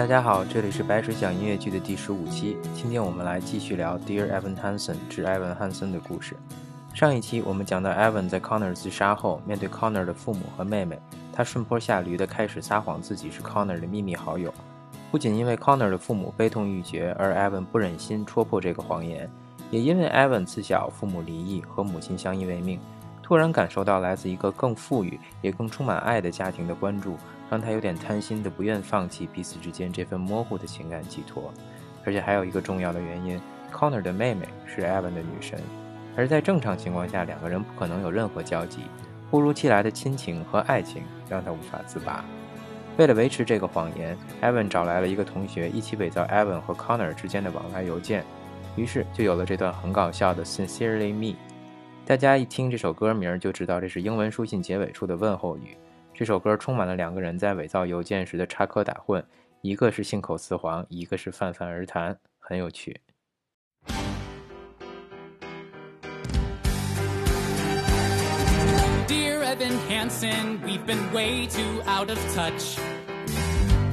大家好，这里是白水讲音乐剧的第十五期。今天我们来继续聊 Dear Evan Hansen 致埃文·汉森的故事。上一期我们讲到，Evan 在 Connor 自杀后，面对 Connor 的父母和妹妹，他顺坡下驴的开始撒谎自己是 Connor 的秘密好友。不仅因为 Connor 的父母悲痛欲绝，而 Evan 不忍心戳破这个谎言，也因为 Evan 自小父母离异，和母亲相依为命，突然感受到来自一个更富裕也更充满爱的家庭的关注。让他有点贪心的，不愿放弃彼此之间这份模糊的情感寄托，而且还有一个重要的原因，Connor 的妹妹是 Evan 的女神，而在正常情况下，两个人不可能有任何交集，忽如其来的亲情和爱情让他无法自拔。为了维持这个谎言，Evan 找来了一个同学一起伪造 Evan 和 Connor 之间的往来邮件，于是就有了这段很搞笑的 Sincerely Me。大家一听这首歌名就知道这是英文书信结尾处的问候语。这首歌充满了两个人在伪造邮件时的插科打诨，一个是信口雌黄，一个是泛泛而谈，很有趣。Dear Evan Hansen, we've been way too out of touch.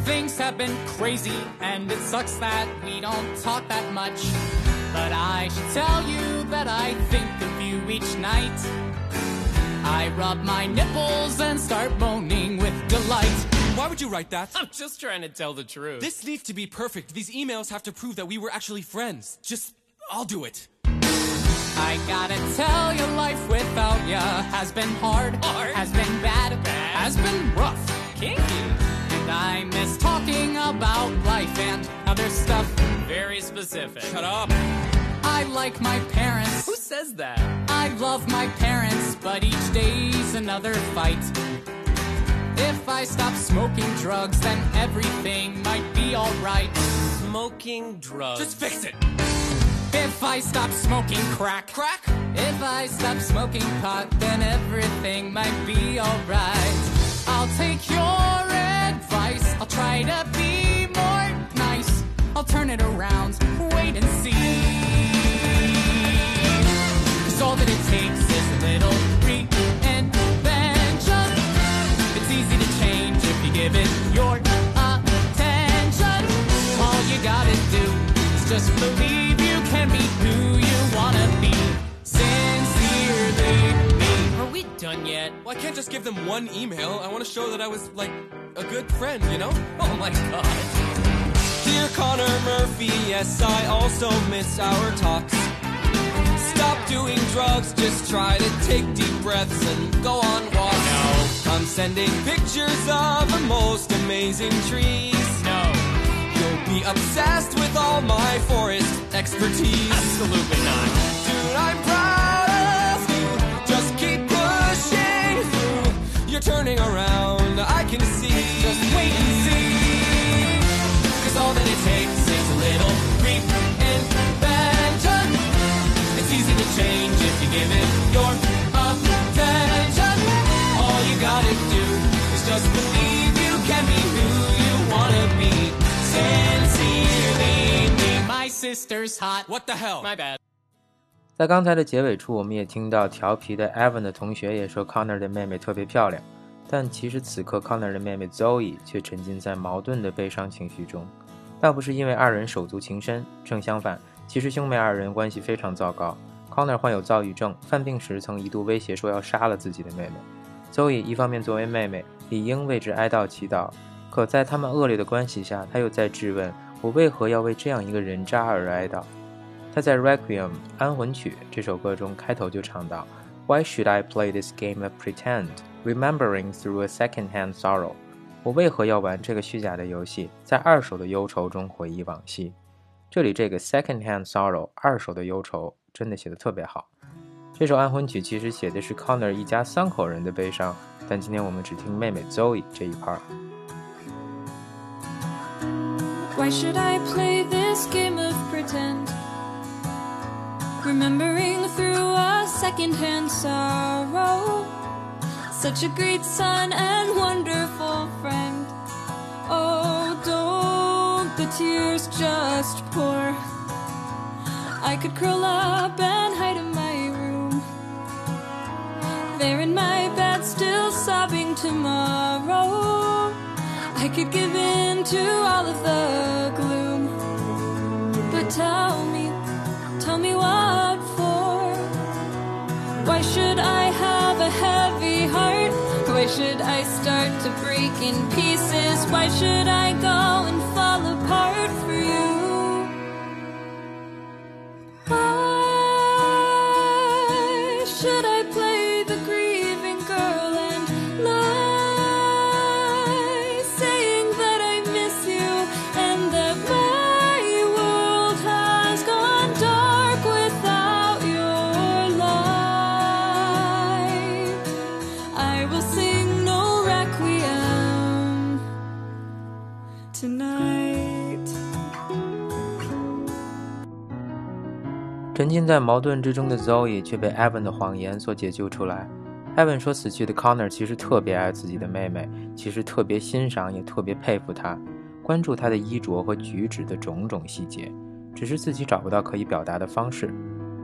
Things have been crazy, and it sucks that we don't talk that much. But I should tell you that I think of you each night. I rub my nipples and start moaning with delight. Why would you write that? I'm just trying to tell the truth. This needs to be perfect. These emails have to prove that we were actually friends. Just, I'll do it. I gotta tell you, life without ya has been hard, hard. has been bad, bad, has been rough, kinky. And I miss talking about life and other stuff. Very specific. Shut up. I like my parents. Who says that? I love my parents, but each day's another fight. If I stop smoking drugs, then everything might be alright. Smoking drugs. Just fix it. If I stop smoking crack, crack. If I stop smoking pot, then everything might be alright. I'll take your advice. I'll try to be more nice. I'll turn it around. Wait and see. All that it takes is a little reinvention. It's easy to change if you give it your attention. All you gotta do is just believe you can be who you wanna be. Sincerely me. Are we done yet? Well, I can't just give them one email. I want to show that I was, like, a good friend, you know? Oh my god. Dear Connor Murphy, yes, I also miss our talks. Stop doing drugs, just try to take deep breaths and go on walks. No. I'm sending pictures of the most amazing trees. No. You'll be obsessed with all my forest expertise. Absolutely not. Dude, I'm proud of you. Just keep pushing through. You're turning around, I can see. Just wait change if you give it your attention. All you gotta do is just believe you can be who you wanna be. Sincerely me. My sister's hot. What the hell? My bad. 在刚才的结尾处，我们也听到调皮的 Evan 的同学也说 Connor 的妹妹特别漂亮，但其实此刻 Connor 的妹妹 Zoe 却沉浸在矛盾的悲伤情绪中。倒不是因为二人手足情深，正相反，其实兄妹二人关系非常糟糕。Connor 患有躁郁症，犯病时曾一度威胁说要杀了自己的妹妹。Zoe 一方面作为妹妹理应为之哀悼祈祷，可在他们恶劣的关系下，她又在质问我为何要为这样一个人渣而哀悼。他在《Requiem》安魂曲这首歌中开头就唱道：“Why should I play this game of pretend, remembering through a second-hand sorrow？” 我为何要玩这个虚假的游戏，在二手的忧愁中回忆往昔？这里这个 “second-hand sorrow” 二手的忧愁真的写的特别好。这首安魂曲其实写的是 Connor 一家三口人的悲伤，但今天我们只听妹妹 Zoe 这一 part。 Why should I play this game of pretend? Remembering through a secondhand sorrow. Such a great son and wonderful friend. Oh, don't the tears just pour. I could curl up and hide in my room. There in my bed, still sobbing tomorrow. I could give in to all of the gloom. But tell me, tell me what for? Why should I have a heavy heart? Why should I start to break in pieces? Why should I go and fall 浸在矛盾之中的 Zoe 却被 Evan 的谎言所解救出来。Evan 说，死去的 Connor 其实特别爱自己的妹妹，其实特别欣赏，也特别佩服她，关注她的衣着和举止的种种细节，只是自己找不到可以表达的方式。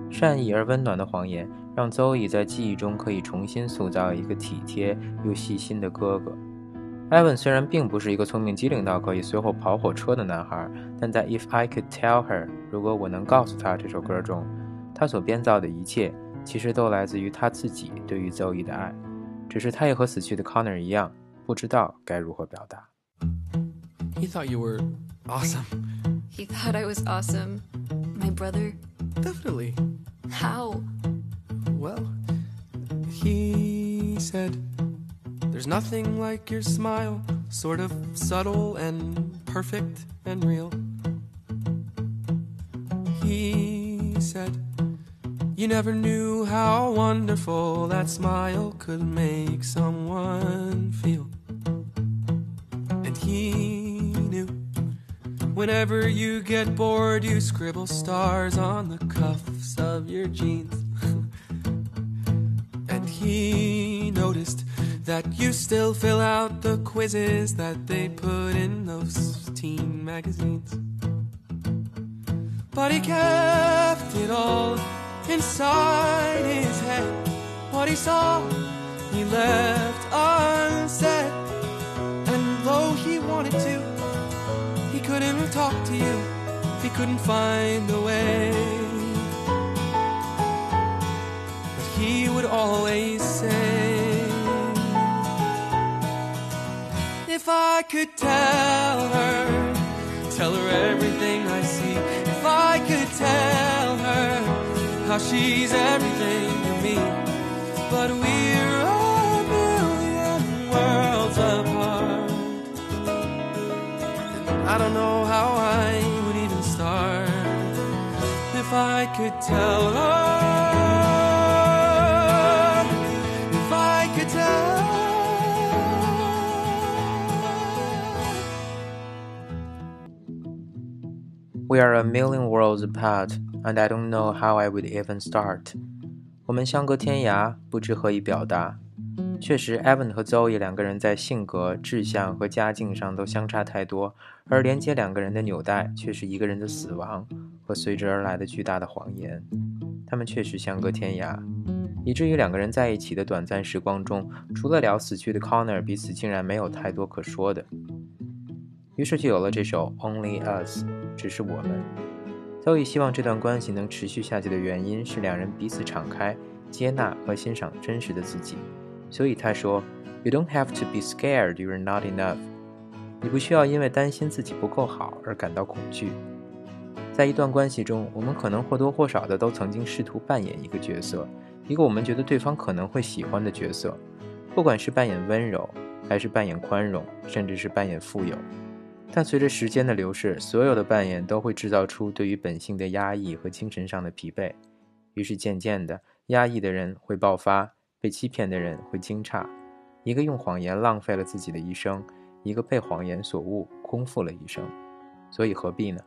善意而温暖的谎言，让 Zoe 在记忆中可以重新塑造一个体贴又细心的哥哥。Evan 虽然并不是一个聪明机灵到可以随后跑火车的男孩，但在《If I Could Tell Her》如果我能告诉他这首歌中，他所编造的一切其实都来自于他自己对于 Zoe 的爱，只是他也和死去的 Connor 一样，不知道该如何表达。 He thought you were awesome. He thought I was awesome. My brother. Definitely. How? Well, he said, There's nothing like your smile, sort of subtle and perfect and real. He said, you never knew how wonderful that smile could make someone feel. And he knew Whenever you get bored, you scribble stars on the cuffs of your jeans. and he noticed that you still fill out the quizzes that they put in those teen magazines. But he kept it all inside his head. What he saw, he left unsaid. And though he wanted to, he couldn't talk to you. He couldn't find a way. But he would always say, If I could tell her, tell her everything I see. If I could tell her how she's everything to me. But we're a million worlds apart. I don't know how I would even start if I could tell her. We are a million worlds apart, and I don't know how I would even start. 我们相隔天涯，不知何以表达。确实，Evan 和 Zoe 两个人在性格、志向和家境上都相差太多，而连接两个人的纽带却是一个人的死亡和随之而来的巨大的谎言。他们确实相隔天涯，以至于两个人在一起的短暂时光中，除了聊死去的 Connor，彼此竟然没有太多可说的。于是就有了这首《Only Us》，只是我们。Zoe 希望这段关系能持续下去的原因是两人彼此敞开、接纳和欣赏真实的自己。所以他说：“You don't have to be scared you're not enough。”你不需要因为担心自己不够好而感到恐惧。在一段关系中，我们可能或多或少的都曾经试图扮演一个角色，一个我们觉得对方可能会喜欢的角色，不管是扮演温柔，还是扮演宽容，甚至是扮演富有。但随着时间的流逝，所有的扮演都会制造出对于本性的压抑和精神上的疲惫。于是渐渐的，压抑的人会爆发，被欺骗的人会惊诧。一个用谎言浪费了自己的一生，一个被谎言所误，空负了一生。所以何必呢？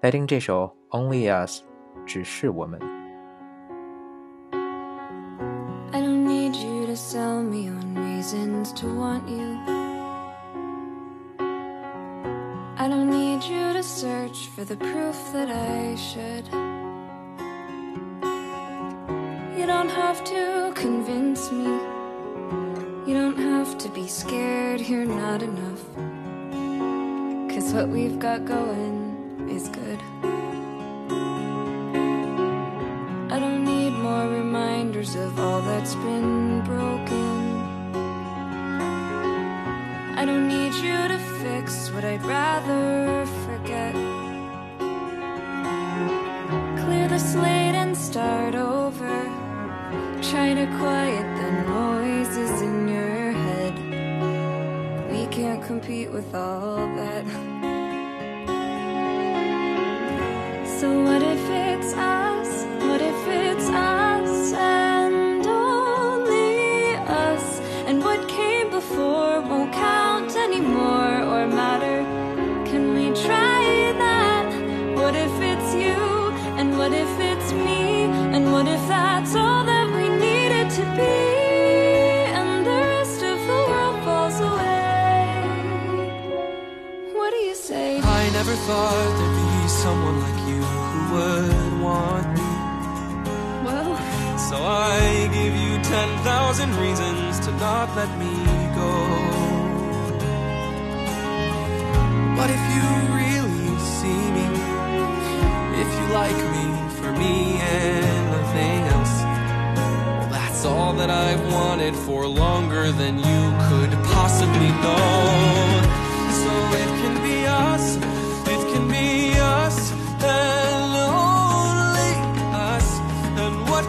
来听这首《Only Us》，只是我们。For the proof that I should. You don't have to convince me. You don't have to be scared you're not enough. Cause what we've got going is good. I don't need more reminders of all that's been broken. I don't need you to fix what I'd rather the slate and start over. Try to quiet the noises in your head. We can't compete with all that. So, what never thought there'd be someone like you who would want me. Well, So I give you 10,000 reasons to not let me go. But if you really see me, if you like me for me and nothing else, well, that's all that I've wanted for longer than you could possibly know.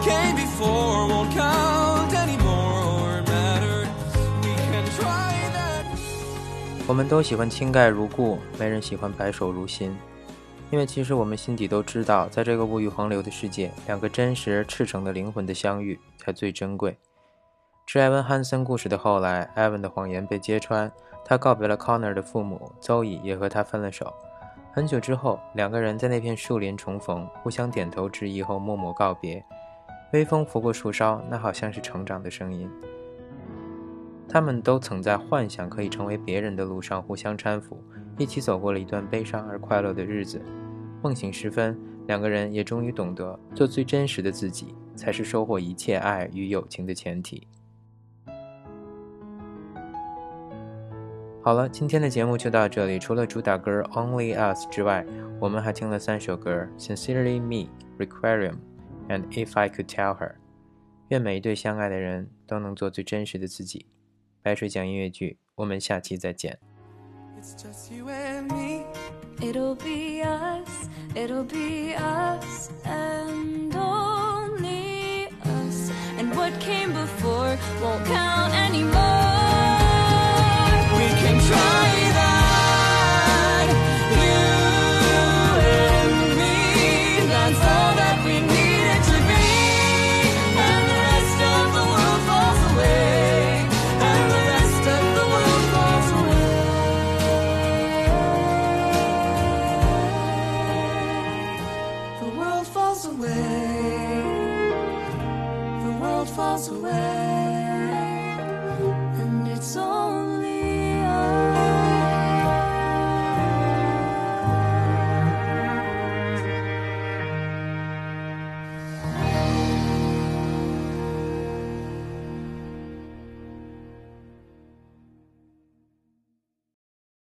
Came before won't count anymore matter. We can try that. 我们都喜欢倾盖如故，没人喜欢白首如新。因为其实我们心底都知道，在这个物欲横流的世界，两个真实而赤诚的灵魂的相遇才最珍贵。致艾文·汉森故事的后来，艾文的谎言被揭穿，他告别了 Connor 的父母，邹乙也和他分了手。很久之后，两个人在那片树林重逢，互相点头致意后默默告别。微风拂过树梢，那好像是成长的声音。他们都曾在幻想可以成为别人的路上互相搀扶，一起走过了一段悲伤而快乐的日子。梦醒时分，两个人也终于懂得，做最真实的自己，才是收获一切爱与友情的前提。好了，今天的节目就到这里。除了主打歌《Only Us》之外，我们还听了三首歌，《Sincerely Me》、《Requiem》and《If I Could Tell Her》。愿每一对相爱的人都能做最真实的自己。白水讲音乐剧，我们下期再见。 It's just you and me. It'll be us, it'll be us and only us. And what came before won't count anymore. Away. The world falls away. And it's only